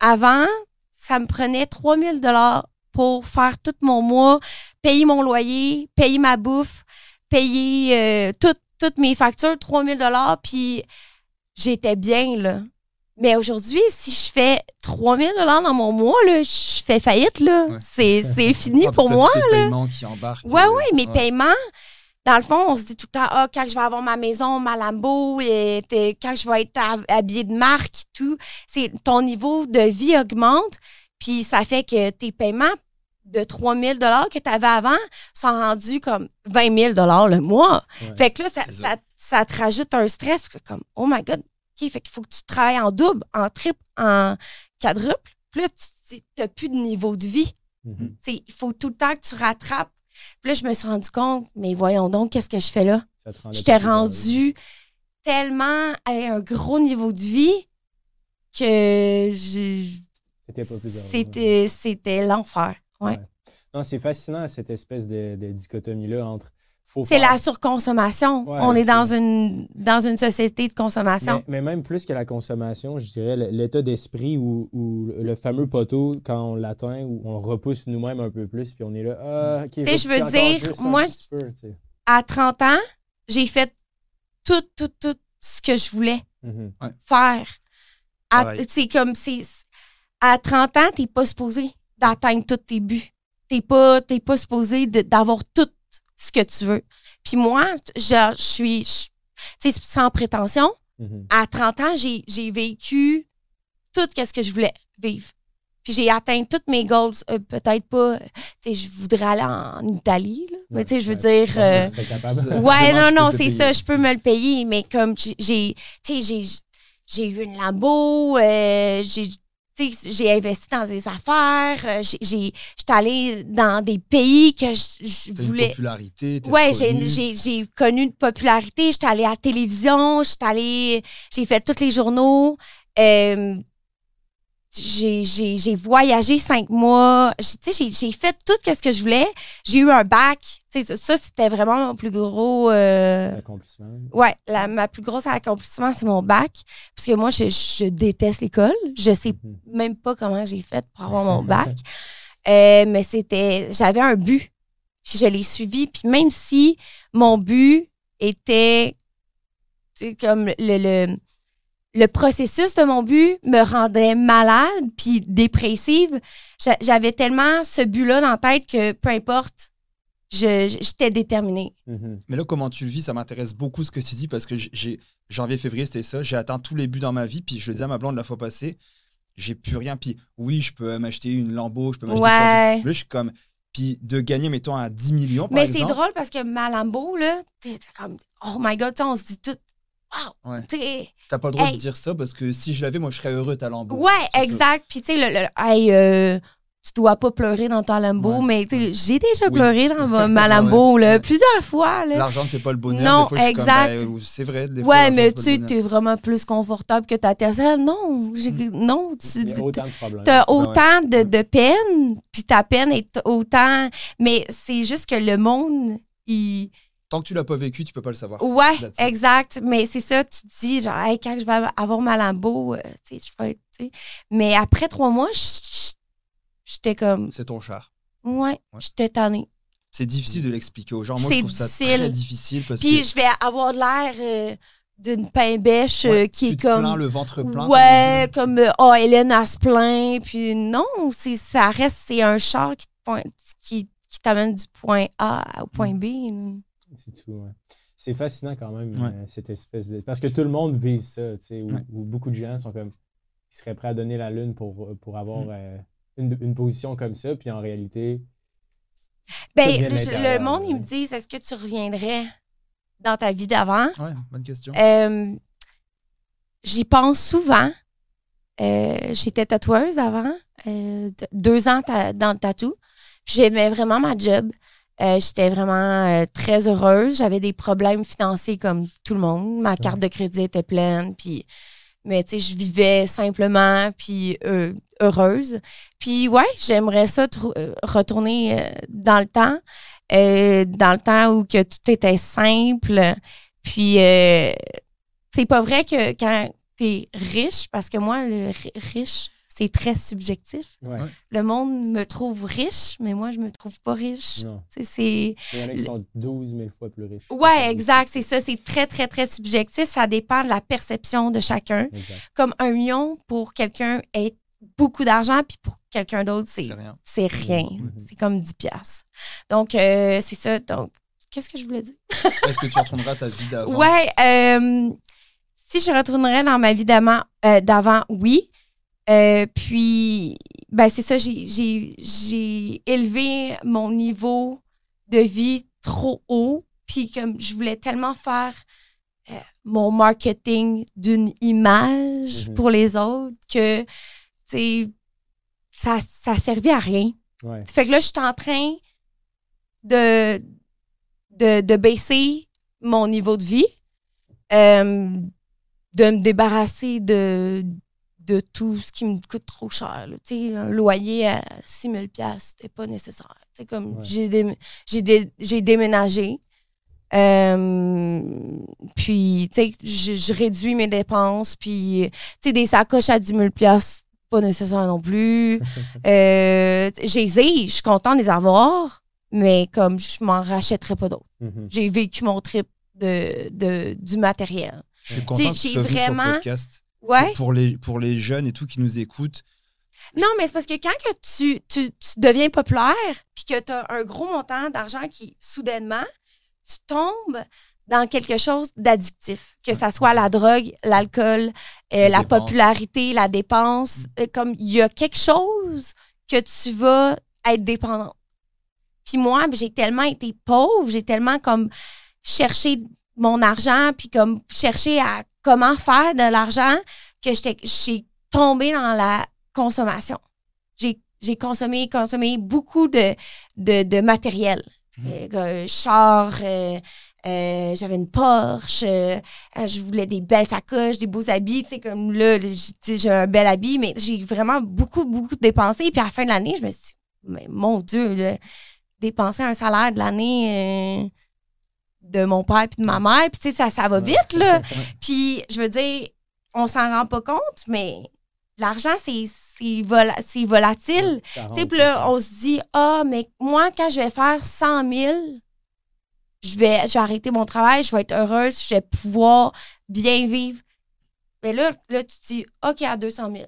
avant, ça me prenait 3000 dollars pour faire tout mon mois, payer mon loyer, payer ma bouffe, payer euh, toutes, toutes mes factures, 3000 dollars, puis j'étais bien, là. Mais aujourd'hui, si je fais 3000 dollars dans mon mois, là, je fais faillite, là. Ouais. C'est fini ah, pour moi, là. paiements qui embarquent. Ouais, euh, ouais, mes ouais. paiements, dans le fond, on se dit tout le temps, ah, quand je vais avoir ma maison, ma Lambo, et quand je vais être habillée de marque, tout, c'est ton niveau de vie augmente, puis ça fait que tes paiements de 3 000 que tu avais avant sont rendus comme 20 000 le mois. Ouais, fait que là, ça, ça. Ça, ça, te rajoute un stress. Comme, oh my God, OK, fait qu'il faut que tu travailles en double, en triple, en quadruple. Puis là, tu n'as plus de niveau de vie. Mm -hmm. Il faut tout le temps que tu rattrapes. Puis là, je me suis rendu compte, mais voyons donc, qu'est-ce que je fais là? Je t'ai rendu tellement à un gros niveau de vie que c'était c'était l'enfer. Ouais. ouais. Non, c'est fascinant cette espèce de, de dichotomie-là entre. C'est la surconsommation. Ouais, On est, est, dans une, dans une société de consommation. Mais, mais même plus que la consommation, je dirais l'état d'esprit ou, le fameux poteau, quand on l'atteint, où on repousse nous-mêmes un peu plus, puis on est là. Ah, OK, tu sais, je veux dire, moi, peu, à 30 ans, j'ai fait tout, tout, tout ce que je voulais mm -hmm. faire. C'est comme, c'est. À 30 ans, t'es pas supposé d'atteindre tous tes buts. T'es pas, pas supposé d'avoir tout ce que tu veux. Puis moi, je, je suis, tu sais, sans prétention, mm -hmm. à 30 ans, j'ai vécu tout ce que je voulais vivre. Puis j'ai atteint toutes mes goals. Euh, Peut-être pas, tu sais, je voudrais aller en Italie, là. mais tu sais, je veux ouais, dire. Euh, ouais, non, non, c'est ça, je peux me le payer, mais comme j'ai, tu sais, j'ai eu une Lambo, euh, j'ai j'ai investi dans des affaires, euh, j'ai j'étais allée dans des pays que je, je voulais. Une popularité. Ouais, j'ai connu une popularité. J'étais allée à la télévision, j'étais allée, j'ai fait tous les journaux. Euh, j'ai voyagé cinq mois. J'ai fait tout ce que je voulais. J'ai eu un bac. T'sais, ça, c'était vraiment mon plus gros. Euh... Accomplissement. Ouais, la, ma plus grosse accomplissement, c'est mon bac. Parce que moi, je, je déteste l'école. Je sais mm -hmm. même pas comment j'ai fait pour avoir mon bac. euh, mais c'était. J'avais un but. Puis je l'ai suivi. Puis même si mon but était. comme le, le le processus de mon but me rendait malade puis dépressive. J'avais tellement ce but-là dans la tête que peu importe, j'étais déterminée. Mm -hmm. Mais là, comment tu le vis, ça m'intéresse beaucoup ce que tu dis parce que j'ai janvier, février, c'était ça. J'ai atteint tous les buts dans ma vie. Puis je le disais à ma blonde la fois passée, j'ai plus rien. Puis oui, je peux m'acheter une Lambo, je peux m'acheter. Ouais. Là, je suis comme. Puis de gagner, mettons, à 10 millions. Par Mais c'est drôle parce que ma Lambo, là, t'es comme, oh my god, on se dit tout wow! Ouais. T'as pas le droit hey. de dire ça parce que si je l'avais, moi, je serais heureux, ta Lambo. Ouais, exact. Puis, tu sais, le, le, hey, euh, tu dois pas pleurer dans ta Lambo, ouais. mais ouais. j'ai déjà oui. pleuré dans ma, ma Lambo ouais. là, plusieurs fois. L'argent fait pas le bonheur. Non, fois, exact. Ben, c'est vrai. Des ouais, mais tu sais, t'es vraiment plus confortable que ta Tesla. Non, mm. non, tu a autant de problèmes. T'as autant de, de peine, puis ta peine est autant. Mais c'est juste que le monde, il Tant que tu l'as pas vécu, tu peux pas le savoir. Ouais, exact. Mais c'est ça, tu te dis, genre, Hey, quand je vais avoir ma lambeau, euh, tu sais, je vais être. Mais après trois mois, j'étais comme, C'est ton char. ouais, Ouais. j'étais tannée. C'est difficile de l'expliquer aux gens. Moi, C'est je trouve ça difficile. très difficile parce Puis que je vais avoir l'air euh, d'une pain bêche euh, qui tu est te comme. plains le ventre plein. ouais, comme oh Hélène elle se plaint puis non, c'est ça reste c'est un char qui te pointe- qui, qui t'amène du point A au point B. C'est tout, ouais. C'est fascinant quand même, Ouais. euh, cette espèce de. Parce que tout le monde vise ça, tu sais, où, Ouais. où beaucoup de gens sont comme. Ils seraient prêts à donner la lune pour, pour avoir Mm. euh, une, une position comme ça, puis en réalité. Ben le, monde ils me disent est-ce que tu reviendrais dans ta vie d'avant Ouais, bonne question. Euh, J'y pense souvent. Euh, J'étais tatoueuse avant, euh, deux ans ta- dans le tatou. Puis J'aimais vraiment ma job. Euh, J'étais vraiment euh, très heureuse. J'avais des problèmes financiers comme tout le monde. Ma carte de crédit était pleine. Puis, mais tu sais, je vivais simplement puis euh, heureuse. Puis ouais, j'aimerais ça euh, retourner euh, dans le temps, euh, dans le temps où que tout était simple. Puis euh, c'est pas vrai que quand t'es riche, parce que moi, le ri- riche, c'est très subjectif. Ouais. Le monde me trouve riche, mais moi, je me trouve pas riche. Il y en a qui sont 12 000 fois plus riches. Ouais, exact, c'est ça. C'est très, très, très subjectif. Ça dépend de la perception de chacun. Exact. Comme un million pour quelqu'un est beaucoup d'argent, puis pour quelqu'un d'autre, c'est C'est rien. c'est rien. C'est comme 10 piastres. Donc, euh, c'est ça. Donc, qu'est-ce que je voulais dire? Est-ce que tu retourneras ta vie d'avant? Ouais, euh, si je retournerais dans ma vie d'avant, euh, d'avant, oui. Euh, puis, ben c'est ça, j'ai- j'ai j'ai élevé mon niveau de vie trop haut. Puis, comme je voulais tellement faire euh, mon marketing d'une image Mhm. pour les autres que, tu sais, ça, ça servait à rien. Ouais. Fait que là, je suis en train de, de, de baisser mon niveau de vie, euh, de me débarrasser de, de tout ce qui me coûte trop cher. là. Un loyer à 6 000 c'était pas nécessaire. Comme Ouais. j'ai dé- déménagé. Euh, puis, tu sais, je, je réduis mes dépenses. Puis, tu sais, des sacoches à 10 000 pas nécessaire non plus. Euh, je suis contente de les avoir, mais comme je m'en rachèterai pas d'autres. Mhm. J'ai vécu mon trip de, de, du matériel. Je suis content que tu j'ai sois venu sur le vraiment- podcast. Ouais. Pour les, pour les jeunes et tout qui nous écoutent, Non, mais c'est parce que quand que tu, tu, tu deviens populaire, puis que tu as un gros montant d'argent qui, soudainement, tu tombes dans quelque chose d'addictif, que ça soit la drogue, l'alcool, euh, la popularité, la dépense. euh, comme il y a quelque chose que tu vas être dépendant. Puis moi, j'ai tellement été pauvre, j'ai tellement comme cherché mon argent, puis comme cherché à comment faire de l'argent que j'étais- j'ai tombé dans la consommation. J'ai consommé, consommé beaucoup de, de, de matériel. Euh, char, euh, euh, j'avais une Porsche, euh, je voulais des belles sacoches, des beaux habits, tu sais, comme là, j'ai un bel habit, mais j'ai vraiment beaucoup, beaucoup dépensé. Puis à la fin de l'année, je me suis dit, mais mon Dieu, là, dépenser un salaire de l'année de mon père puis de ma mère, puis tu sais, ça, ça va vite, là. Puis je veux dire, on s'en rend pas compte, mais l'argent, c'est c'est vola- c'est volatile. Tu sais, puis là, on se dit, ah, mais moi, quand je vais faire 100 000, je vais, je vais arrêter mon travail, je vais être heureuse, je vais pouvoir bien vivre. Mais là, là tu te dis, OK, à 200 000,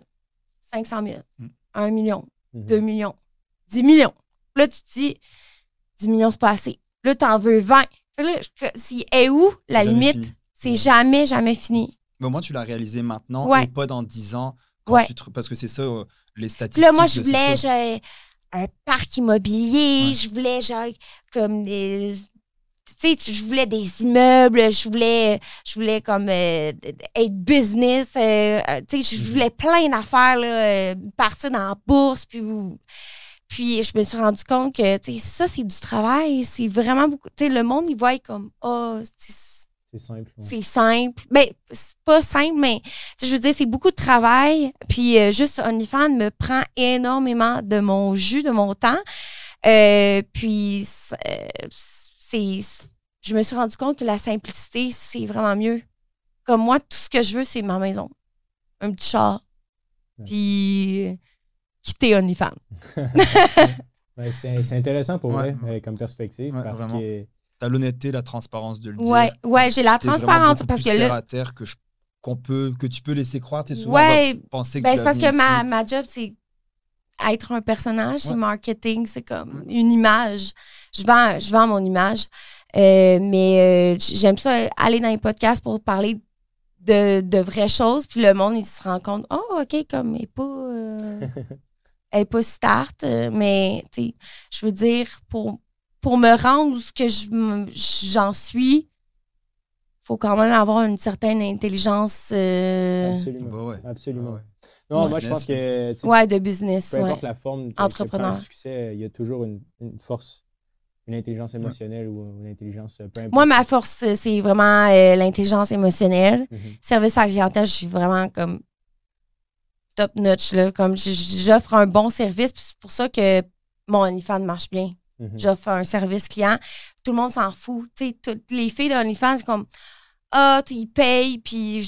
500 000, Mm. 1 million, Mhm. 2 millions, 10 millions. Là, tu te dis, 10 millions, c'est pas assez. Là, t'en veux 20. Là, si, est où la limite? C'est jamais, jamais fini. Mais au moins, tu l'as réalisé maintenant Ouais. et pas dans 10 ans. Quand Ouais. tu te- Parce que c'est ça, euh, les statistiques. là, moi, je voulais genre, un parc immobilier, Ouais. je voulais genre comme des. Tu sais, je voulais des immeubles, je voulais, je voulais comme euh, être business, euh, tu sais, je Mhm. voulais plein d'affaires, partir dans la bourse, puis, puis je me suis rendu compte que, tu sais, ça, c'est du travail, c'est vraiment beaucoup, tu sais, le monde, il voit comme, oh, c'est simple. ouais. c'est simple. Ben, c'est pas simple, mais je veux dire, c'est beaucoup de travail. Puis euh, juste OnlyFans me prend énormément de mon jus, de mon temps. Euh, puis c'est- c'est je me suis rendu compte que la simplicité, c'est vraiment mieux. Comme moi, tout ce que je veux, c'est ma maison. Un petit char. Puis quitter OnlyFans. ouais, c'est intéressant pour vrai euh, comme perspective parce que. T'as l'honnêteté, la transparence de le dire. Ouais, ouais, j'ai la transparence parce que là. terre que qu'on peut que tu peux laisser croire. Tu souvent ouais, penser que ben, c'est parce que ma, ma job c'est être un personnage, c'est marketing, c'est comme une image. Je vends, je vends mon image. Euh, mais euh, j'aime ça aller dans les podcasts pour parler de, de, vraies choses. Puis le monde, il se rend compte, oh, OK, comme n'est pas, euh, elle est pas start. mais je veux dire, pour, pour me rendre où ce que j'en suis, faut quand même avoir une certaine intelligence. Absolument. Bah Absolument. Non, moi, je pense que. Ouais, de business. Peu importe la forme, entrepreneur. succès, il y a toujours une, une force une intelligence émotionnelle ou une intelligence peu importe. Moi, ma force, c'est vraiment euh, l'intelligence émotionnelle. Mhm. Service à la clientèle, je suis vraiment comme top notch. Là, comme j'offre un bon service. C'est pour ça que mon OnlyFans marche bien. Mhm. J'offre un service client. Tout le monde s'en fout. toutes les filles d'OnlyFans, c'est comme Ah, ils payent, puis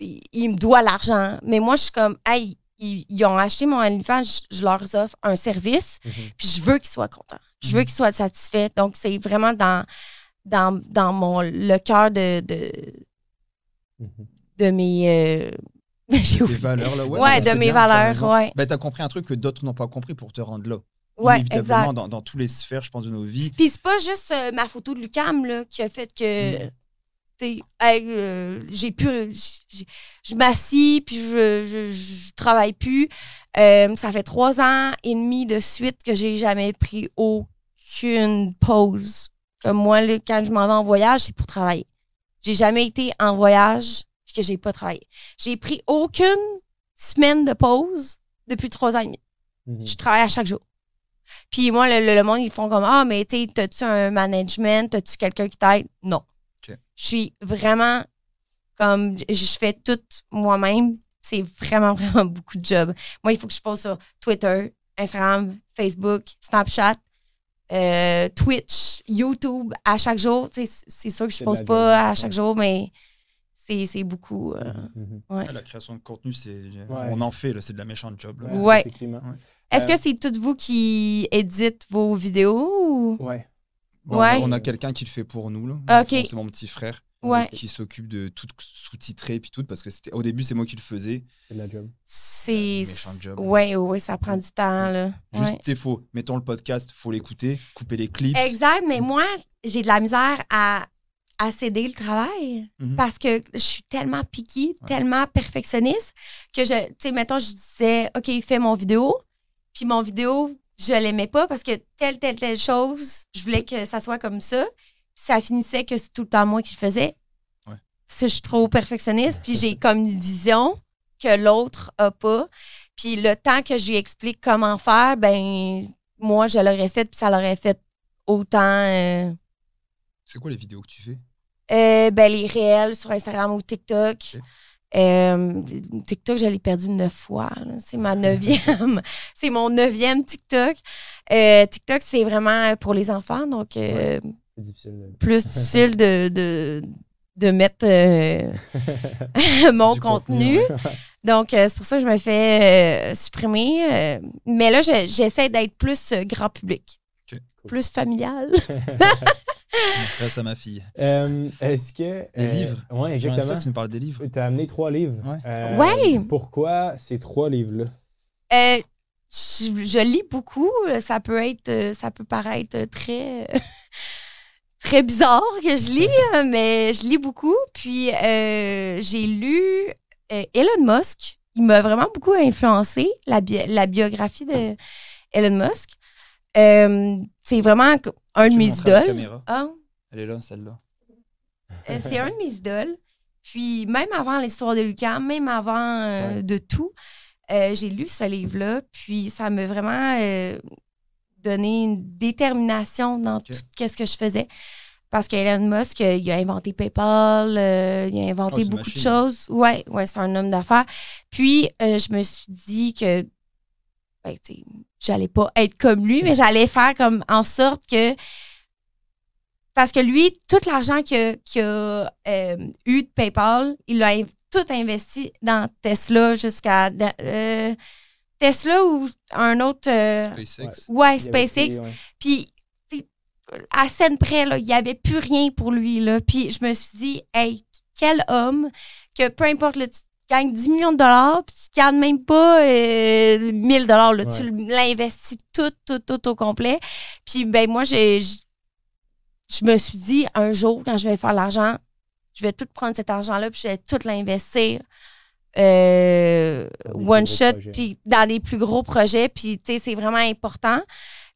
ils me doivent l'argent. Mais moi, je suis comme Hey, ils, ont acheté mon OnlyFans, je, leur offre un service, mhm. puis je veux qu'ils soient contents. Je veux mhm. qu'ils soient satisfaits. Donc, c'est vraiment dans, dans, dans mon, le cœur de, de, de mes. Euh, valeurs, là. Ouais, de mes valeurs, ouais. Ben, t'as compris un truc que d'autres n'ont pas compris pour te rendre là. Ouais, exact. Dans, dans tous les sphères, je pense, de nos vies. Puis c'est pas juste euh, ma photo de Lucam là, qui a fait que euh, j'ai plus. Je m'assis, puis je, je, travaille plus. Euh, ça fait trois ans et demi de suite que j'ai jamais pris aucune pause. Comme moi, quand je m'en vais en voyage, c'est pour travailler. J'ai jamais été en voyage que j'ai pas travaillé. J'ai pris aucune semaine de pause depuis trois ans et demi. Mhm. Je travaille à chaque jour. Puis moi, le, monde, ils font comme Ah, mais tu sais, as-tu un management? As-tu quelqu'un qui t'aide? Non. Je suis vraiment comme je fais tout moi-même. C'est vraiment, vraiment beaucoup de job. Moi, il faut que je pose sur Twitter, Instagram, Facebook, Snapchat, euh, Twitch, YouTube à chaque jour. C'est sûr que je ne pose pas à chaque jour, mais c'est beaucoup. Euh, mm-hmm, mm-hmm. La création de contenu, c'est on en fait, c'est de la méchante job. Ouais. Est-ce que euh, c'est tout vous qui édite vos vidéos? Ou? Ouais on a, quelqu'un qui le fait pour nous. Là. C'est mon petit frère. qui s'occupe de tout sous-titrer puis tout parce que c'était au début c'est moi qui le faisais c'est la job c'est ouais ouais ça prend du temps là juste c'est faux mettons le podcast faut l'écouter couper les clips exact mais moi j'ai de la misère à, à céder le travail mhm. parce que je suis tellement piquée tellement perfectionniste que je tu sais mettons je disais ok fais mon vidéo puis mon vidéo je l'aimais pas parce que telle, telle, telle chose, je voulais que ça soit comme ça. Ça finissait que c'est tout le temps moi qui le faisais. Ouais. Je suis trop perfectionniste, puis j'ai comme une vision que l'autre a pas. Puis le temps que je lui explique comment faire, ben moi, je l'aurais fait, puis ça l'aurait fait autant. Euh, c'est quoi les vidéos que tu fais? Euh, ben, les réels sur Instagram ou TikTok. Euh, TikTok, je l'ai perdu neuf fois. C'est ma neuvième. c'est mon neuvième TikTok. Euh, TikTok, c'est vraiment pour les enfants. Donc, euh, plus difficile de, de, de mettre mon contenu. donc, c'est pour ça que je me fais supprimer. mais là, j'essaie d'être plus grand public. Plus familial. Grâce à ma fille. Euh, est-ce que. Les livres? Euh, oui, exactement. Tu me parles des livres. Tu as amené trois livres. Ouais. Euh, pourquoi ces trois livres-là? Je, lis beaucoup. Ça peut être. Ça peut paraître très. très bizarre que je lis, mais je lis beaucoup. Puis j'ai lu Elon Musk. Il m'a vraiment beaucoup influencé, la, la biographie de Elon Musk. C'est vraiment un de mes idoles. Ah. Elle est là, celle-là. Euh, c'est un de mes idoles. Puis même avant l'histoire de Lucas, même avant euh, de tout, euh, j'ai lu ce livre-là. Puis ça m'a vraiment donné une détermination dans tout ce que je faisais. Parce qu'Elon Musk, il a inventé PayPal, il a inventé oh, beaucoup de choses. Ouais, ouais, c'est un homme d'affaires. Puis je me suis dit que ben, j'allais pas être comme lui, mais j'allais faire comme en sorte que Parce que lui, tout l'argent qu'il a, euh, eu de PayPal, il l'a tout investi dans Tesla jusqu'à euh, Tesla ou un autre. Euh, SpaceX. Ouais, SpaceX. Puis, à scène près, il n'y avait plus rien pour lui. Là. Puis, je me suis dit, hey, quel homme que peu importe, tu gagnes 10 millions de dollars, puis tu gagnes même pas 1000 dollars. Tu l'investis tout, tout, tout au complet. Puis, ben moi, j'ai je me suis dit, un jour, quand je vais faire l'argent, je vais tout prendre cet argent-là, puis je vais tout l'investir. Euh, one shot, puis dans des plus gros projets, puis tu sais, c'est vraiment important.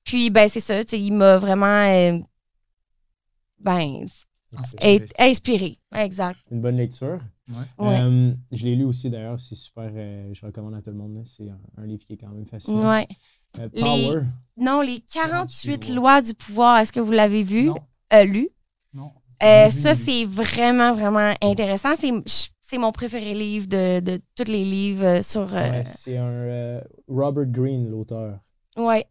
Puis, ben, c'est ça, il m'a vraiment, euh, ben, inspiré. Exact. Une bonne lecture. Euh, je l'ai lu aussi d'ailleurs, c'est super, je recommande à tout le monde. C'est un, livre qui est quand même fascinant. Ouais. Power. non, les 48 lois du pouvoir, est-ce que vous l'avez vu? euh, lu? Non. Euh, ça, c'est vraiment, vraiment intéressant. C'est mon préféré livre de, de tous les livres euh, sur. Euh, c'est un Robert Greene, l'auteur. Ouais.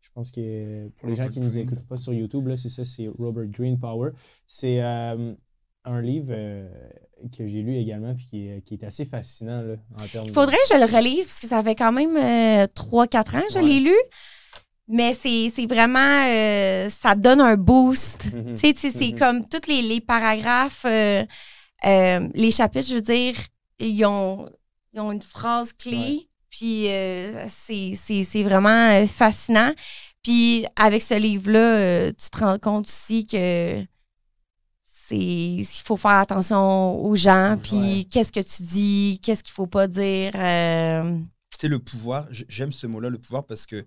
Je pense que pour les gens qui ne nous écoutent pas sur YouTube, c'est ça, c'est Robert Greene Power. C'est un livre que j'ai lu également puis qui est, qui est assez fascinant là, en termes Il faudrait que je le relise parce que ça fait quand même 3-4 ans que je l'ai lu. Mais c'est vraiment, euh, ça donne un boost. Mhm. C'est mhm. comme tous les, les paragraphes, euh, euh, les chapitres, je veux dire, ils ont, ils ont une phrase clé. Puis c'est vraiment fascinant. Puis avec ce livre-là, tu te rends compte aussi que il faut faire attention aux gens. Puis qu'est-ce que tu dis, qu'est-ce qu'il faut pas dire. C'était le pouvoir. J'aime ce mot-là, le pouvoir, parce que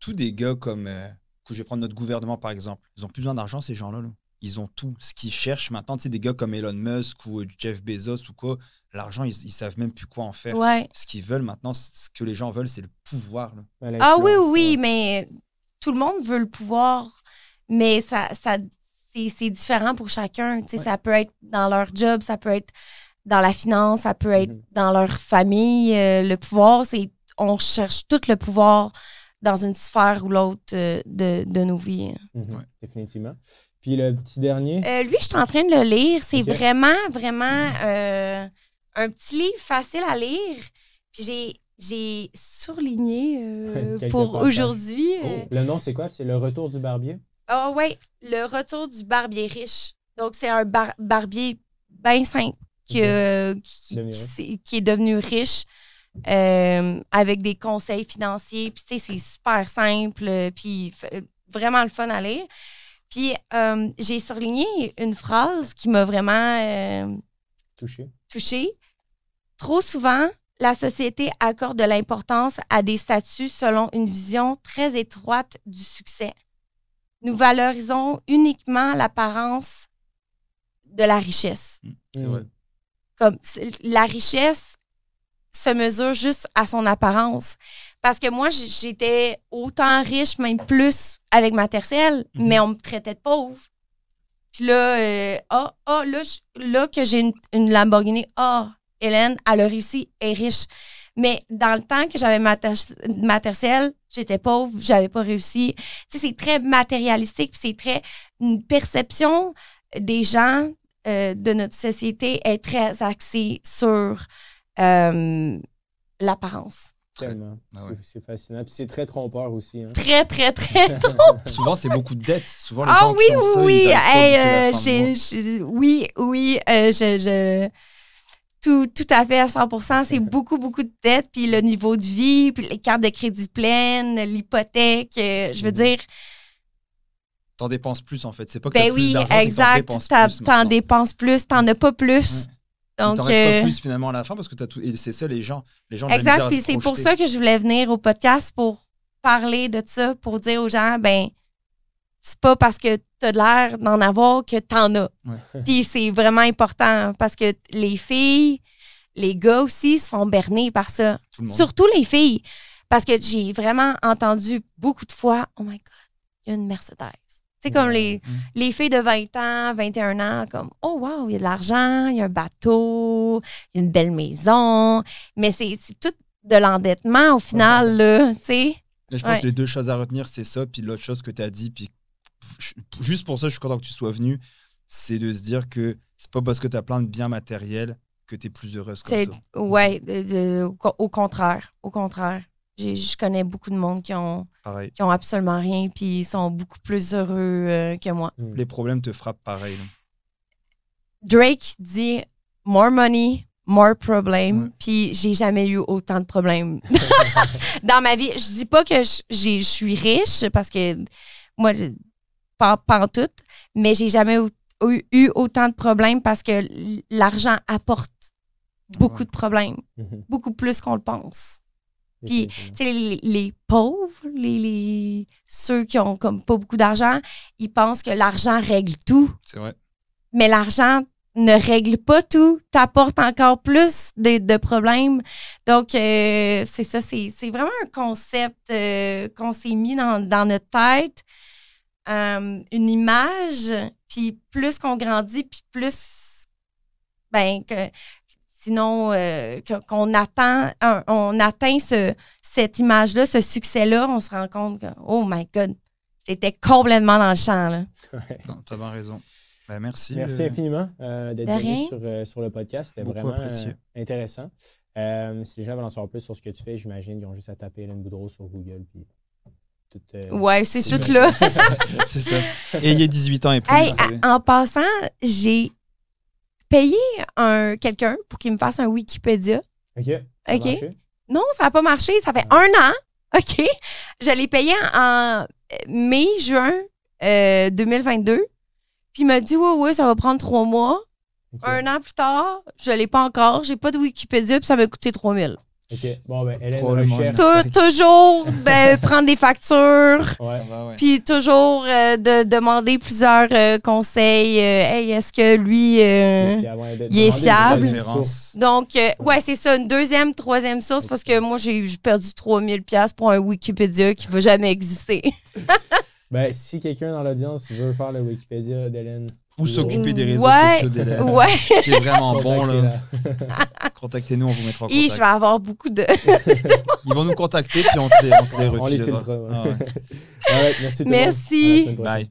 tous des gars comme, euh, que je vais prendre notre gouvernement par exemple, ils ont plus besoin d'argent ces gens-là. Ils ont tout. Ce qu'ils cherchent maintenant, tu sais, des gars comme Elon Musk ou euh, Jeff Bezos ou quoi, l'argent, ils, ils savent même plus quoi en faire. Ce qu'ils veulent maintenant, ce que les gens veulent, c'est le pouvoir. Ah oui, oui, mais tout le monde veut le pouvoir, mais ça, ça c'est différent pour chacun. Tu sais, Ça peut être dans leur job, ça peut être dans la finance, ça peut être mm-hmm. dans leur famille. Euh, le pouvoir, c'est on cherche tout le pouvoir dans une sphère ou l'autre euh, de, de, nos vies. Mhm. Définitivement. Puis le petit dernier? Euh, lui, je suis en train de le lire. C'est vraiment, vraiment euh, un petit livre facile à lire. Puis j'ai, j'ai surligné pour aujourd'hui. Oh, le nom, c'est quoi? C'est Le Retour du Barbier? Ah oui, Le Retour du Barbier riche. Donc, c'est un barbier bien simple qui, qui, qui, est devenu riche. Euh, avec des conseils financiers. Puis, tu sais, c'est super simple, euh, puis vraiment le fun à lire. Puis, euh, j'ai surligné une phrase qui m'a vraiment touchée. Touché. Trop souvent, la société accorde de l'importance à des statuts selon une vision très étroite du succès. Nous valorisons uniquement l'apparence de la richesse. Mmh, Comme la richesse, se mesure juste à son apparence. Parce que moi, j'étais autant riche, même plus, avec ma tercelle, mhm. mais on me traitait de pauvre. Puis là, euh, ah, ah, là, là, que j'ai une, Lamborghini, ah, Hélène, elle a réussi, elle est riche. Mais dans le temps que j'avais ma, j'étais pauvre, j'avais pas réussi. Tu sais, c'est très matérialistique, puis c'est très. Une perception des gens euh, de notre société est très axée sur euh, l'apparence. Tellement. Ah c'est fascinant. Puis c'est très trompeur aussi. Hein. Très, très, très trompeur. Souvent, c'est beaucoup de dettes. Souvent, les ah gens oui, qui ont oui, ça, oui. oui, oui. Euh, je, je, tout, tout à fait à 100 C'est beaucoup, beaucoup de dettes. Puis le niveau de vie, puis les cartes de crédit pleines, l'hypothèque. Euh, je veux mm. dire. T'en dépenses plus, en fait. C'est pas que ben oui, plus exact. T'en dépenses plus, t'en as pas plus. Donc, il reste pas euh, plus finalement à la fin parce que tu as tout. Et c'est ça, les gens. Les gens exact. Puis c'est pour ça que je voulais venir au podcast pour parler de ça, pour dire aux gens, ben, c'est pas parce que tu as l'air d'en avoir que tu en as. Puis c'est vraiment important parce que les filles, les gars aussi se font berner par ça. Surtout les filles. Parce que j'ai vraiment entendu beaucoup de fois, oh my God, il y a une Mercedes. C'est comme les, les filles de 20 ans, 21 ans, comme Oh wow, il y a de l'argent, il y a un bateau, il y a une belle maison. Mais c'est tout de l'endettement au final, là, tu sais. Je pense que les deux choses à retenir, c'est ça, puis l'autre chose que tu as dit, puis juste pour ça, je suis content que tu sois venu. C'est de se dire que c'est pas parce que tu as plein de biens matériels que tu es plus heureuse comme ça. Ouais, au contraire. Au contraire. Je connais beaucoup de monde qui ont, qui ont absolument rien, puis ils sont beaucoup plus heureux euh, que moi. Hmm. Les problèmes te frappent pareil. Drake dit more money, more problem, puis j'ai jamais eu autant de problèmes dans ma vie. Je dis pas que je suis riche parce que moi, pas, pas en tout, mais j'ai jamais eu, autant de problèmes parce que l'argent apporte beaucoup de problèmes, mhm. beaucoup plus qu'on le pense. Puis, tu sais, les, pauvres, les, ceux qui ont comme pas beaucoup d'argent, ils pensent que l'argent règle tout. C'est vrai. Mais l'argent ne règle pas tout, t'apporte encore plus de, problèmes. Donc, euh, c'est ça, c'est vraiment un concept euh, qu'on s'est mis dans, notre tête, euh, une image, puis plus qu'on grandit, puis plus, ben, que sinon qu'on attend, on atteint ce, cette image-là, ce succès-là, on se rend compte que, oh my God, j'étais complètement dans le champ. Là. tu as bien raison. Ben, merci. Merci euh, infiniment euh, d'être venu sur, euh, sur, le podcast. C'était vraiment intéressant. si les gens veulent en savoir plus sur ce que tu fais, j'imagine qu'ils ont juste à taper Hélène Boudreau sur Google. Puis ouais, c'est tout là. c'est ça. Et il y a 18 ans et plus. en passant, j'ai payé un, quelqu'un pour qu'il me fasse un Wikipédia. OK. Ça OK. Non, ça n'a pas marché. Ça fait un an. OK. Je l'ai payé en mai, juin 2022. Puis il m'a dit, oui, oui, ça va prendre trois mois. Un an plus tard, je ne l'ai pas encore. J'ai pas de Wikipédia, puis ça m'a coûté 3000. OK. Bon, ben, Hélène recherche. toujours de prendre des factures. Ouais. Puis toujours euh, de demander plusieurs euh, conseils. Euh, hey, est-ce que lui, il est fiable? Donc, ouais, c'est ça. Une deuxième, troisième source parce que moi, j'ai perdu 3000$ pour un Wikipédia qui ne va jamais exister. Ben, si quelqu'un dans l'audience veut faire le Wikipédia d'Hélène. Ou s'occuper des réseaux sociaux d'Hélène. Ouais. Qui est vraiment bon, là. Contactez-nous, on vous mettra en contact. Et je vais avoir beaucoup de. Ils vont nous contacter, puis on te les, on te les On les filtrera. Ah, ouais. merci. Merci. Bye.